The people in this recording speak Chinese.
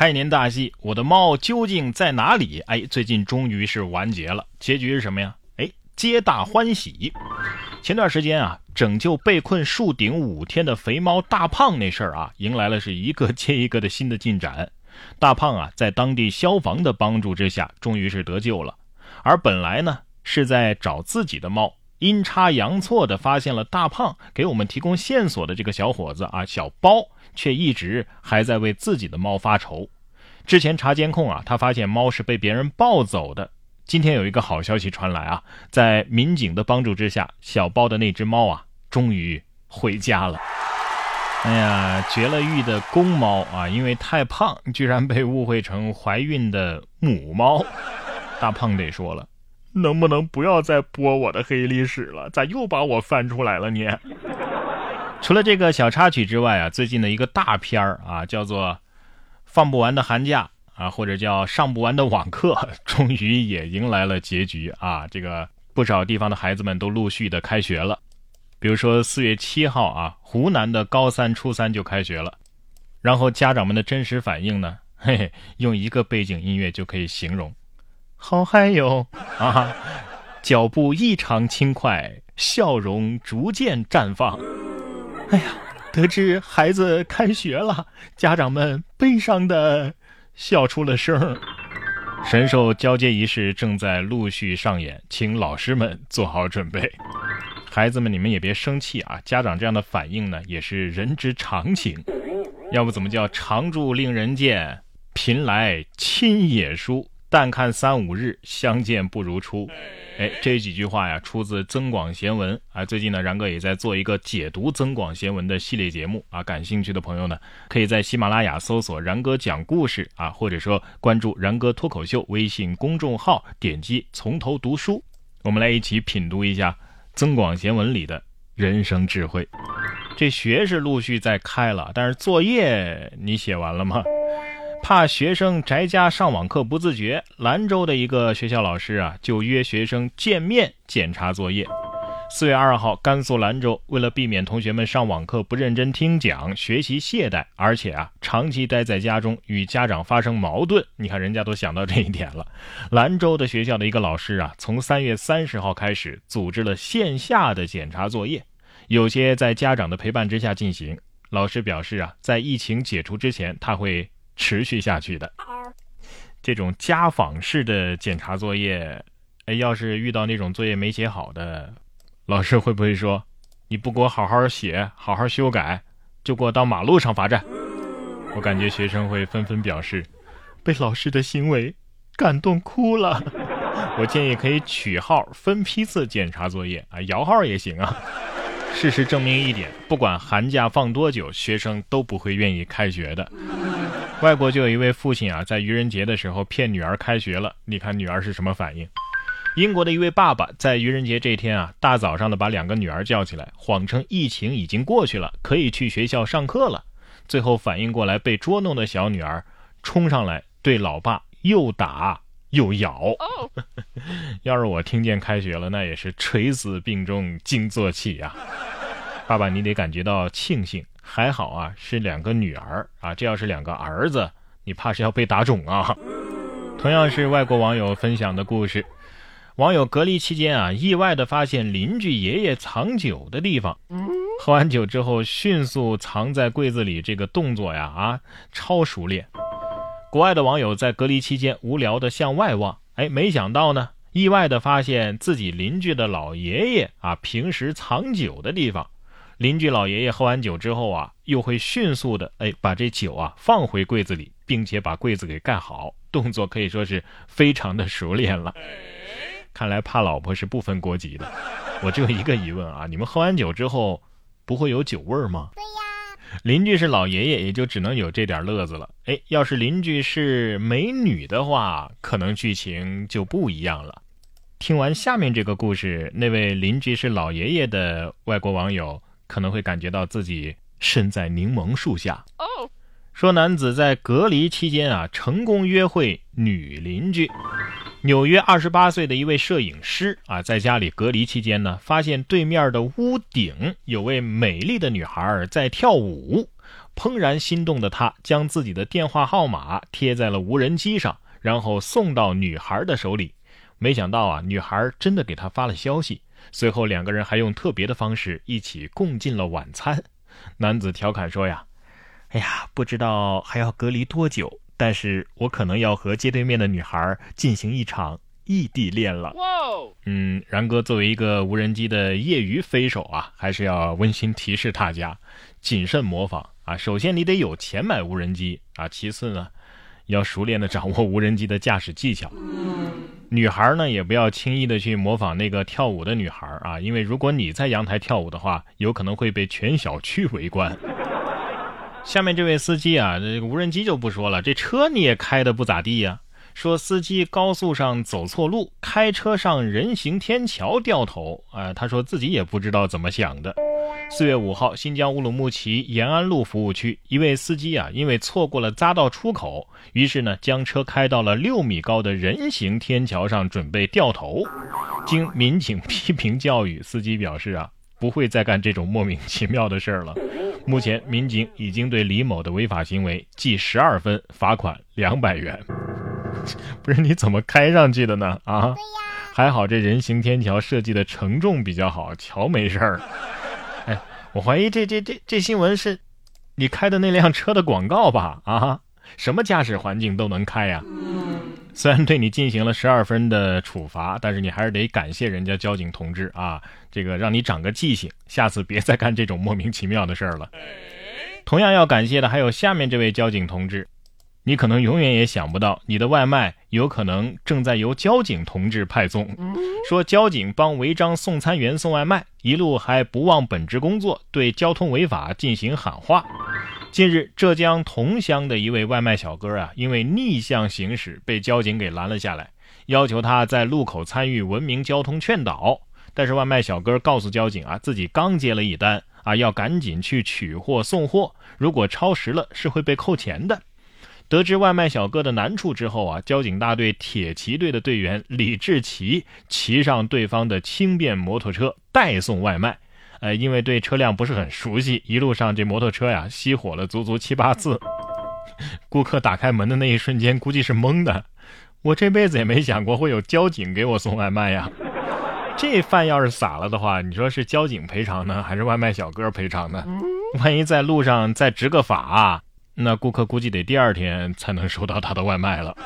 开年大戏，我的猫究竟在哪里？哎，最近终于是完结了，结局是什么呀？哎，皆大欢喜。前段时间啊，拯救被困树顶五天的肥猫大胖那事儿啊，迎来了是一个接一个的新的进展。大胖啊，在当地消防的帮助之下，终于是得救了。而本来呢，是在找自己的猫。阴差阳错的发现了大胖给我们提供线索的这个小伙子啊，小包却一直还在为自己的猫发愁。之前查监控啊，他发现猫是被别人抱走的。今天有一个好消息传来啊，在民警的帮助之下，小包的那只猫啊，终于回家了。哎呀，绝了育的公猫啊，因为太胖，居然被误会成怀孕的母猫。大胖得说了。能不能不要再播我的黑历史了？咋又把我翻出来了呢？除了这个小插曲之外啊，最近的一个大片儿啊，叫做《放不完的寒假》啊，或者叫《上不完的网课》，终于也迎来了结局啊！这个不少地方的孩子们都陆续的开学了，比如说四月七号啊，湖南的高三、初三就开学了，然后家长们的真实反应呢，嘿嘿，用一个背景音乐就可以形容。好嗨哟啊！脚步异常轻快，笑容逐渐绽放。哎呀，得知孩子开学了，家长们悲伤的笑出了声。神兽交接仪式正在陆续上演，请老师们做好准备。孩子们，你们也别生气啊！家长这样的反应呢，也是人之常情。要不怎么叫常住令人见，贫来亲也疏。但看三五日，相见不如初。哎，这几句话呀，出自《增广贤文》啊。最近呢，然哥也在做一个解读《增广贤文》的系列节目啊。感兴趣的朋友呢，可以在喜马拉雅搜索“然哥讲故事”啊，或者说关注“然哥脱口秀”微信公众号，点击从头读书，我们来一起品读一下《增广贤文》里的人生智慧。这学是陆续在开了，但是作业你写完了吗？怕学生宅家上网课不自觉，兰州的一个学校老师啊，就约学生见面检查作业。四月二号，甘肃兰州为了避免同学们上网课不认真听讲、学习懈怠，而且啊长期待在家中与家长发生矛盾，你看人家都想到这一点了。兰州的学校的一个老师啊，从三月三十号开始组织了线下的检查作业，有些在家长的陪伴之下进行。老师表示啊，在疫情解除之前，他会。持续下去的这种家访式的检查作业，哎，要是遇到那种作业没写好的，老师会不会说你不给我好好写、好好修改，就给我到马路上罚站？我感觉学生会纷纷表示被老师的行为感动哭了。我建议可以取号分批次检查作业啊，摇号也行啊。事实证明一点，不管寒假放多久，学生都不会愿意开学的。外国就有一位父亲啊，在愚人节的时候骗女儿开学了。你看女儿是什么反应？英国的一位爸爸在愚人节这天啊，大早上的把两个女儿叫起来，谎称疫情已经过去了，可以去学校上课了。最后反应过来被捉弄的小女儿，冲上来对老爸又打又咬。要是我听见开学了，那也是垂死病中惊坐起呀。爸爸，你得感觉到庆幸。还好啊，是两个女儿啊，这要是两个儿子，你怕是要被打肿啊。同样是外国网友分享的故事，网友隔离期间啊，意外的发现邻居爷爷藏酒的地方，喝完酒之后迅速藏在柜子里，这个动作呀啊超熟练。国外的网友在隔离期间无聊的向外望，哎，没想到呢，意外的发现自己邻居的老爷爷啊平时藏酒的地方。邻居老爷爷喝完酒之后啊，又会迅速的哎把这酒啊放回柜子里，并且把柜子给盖好，动作可以说是非常的熟练了。看来怕老婆是不分国籍的。我只有一个疑问啊，你们喝完酒之后不会有酒味儿吗？对呀。邻居是老爷爷，也就只能有这点乐子了。哎，要是邻居是美女的话，可能剧情就不一样了。听完下面这个故事，那位邻居是老爷爷的外国网友。可能会感觉到自己身在柠檬树下。哦，说男子在隔离期间啊，成功约会女邻居。纽约二十八岁的一位摄影师啊，在家里隔离期间呢，发现对面的屋顶有位美丽的女孩在跳舞，怦然心动的他将自己的电话号码贴在了无人机上，然后送到女孩的手里。没想到啊，女孩真的给他发了消息。随后两个人还用特别的方式一起共进了晚餐。男子调侃说呀：“哎呀，不知道还要隔离多久，但是我可能要和街对面的女孩进行一场异地恋了。”嗯，然哥作为一个无人机的业余飞手啊，还是要温馨提示大家，谨慎模仿啊。首先你得有钱买无人机啊，其次呢，要熟练的掌握无人机的驾驶技巧。女孩呢，也不要轻易的去模仿那个跳舞的女孩啊，因为如果你在阳台跳舞的话，有可能会被全小区围观。下面这位司机啊，这个无人机就不说了，这车你也开的不咋地呀。说司机高速上走错路，开车上人行天桥掉头，啊，他说自己也不知道怎么想的。四月五号，新疆乌鲁木齐延安路服务区，一位司机啊，因为错过了匝道出口，于是呢，将车开到了六米高的人行天桥上，准备掉头。经民警批评教育，司机表示啊，不会再干这种莫名其妙的事儿了。目前，民警已经对李某的违法行为记十二分，罚款两百元。不是你怎么开上去的呢？啊，还好这人行天桥设计的承重比较好，桥没事儿。哎，我怀疑这这这这新闻是，你开的那辆车的广告吧？啊，什么驾驶环境都能开呀。虽然对你进行了十二分的处罚，但是你还是得感谢人家交警同志啊，这个让你长个记性，下次别再干这种莫名其妙的事儿了。同样要感谢的还有下面这位交警同志。你可能永远也想不到，你的外卖有可能正在由交警同志派送。说交警帮违章送餐员送外卖，一路还不忘本职工作，对交通违法进行喊话。近日，浙江桐乡的一位外卖小哥啊，因为逆向行驶被交警给拦了下来，要求他在路口参与文明交通劝导。但是外卖小哥告诉交警啊，自己刚接了一单啊，要赶紧去取货送货，如果超时了是会被扣钱的。得知外卖小哥的难处之后啊，交警大队铁骑队的队员李志奇骑上对方的轻便摩托车代送外卖。呃，因为对车辆不是很熟悉，一路上这摩托车呀熄火了足足七八次。顾客打开门的那一瞬间，估计是懵的。我这辈子也没想过会有交警给我送外卖呀。这饭要是洒了的话，你说是交警赔偿呢，还是外卖小哥赔偿呢？万一在路上再执个法？那顾客估计得第二天才能收到他的外卖了。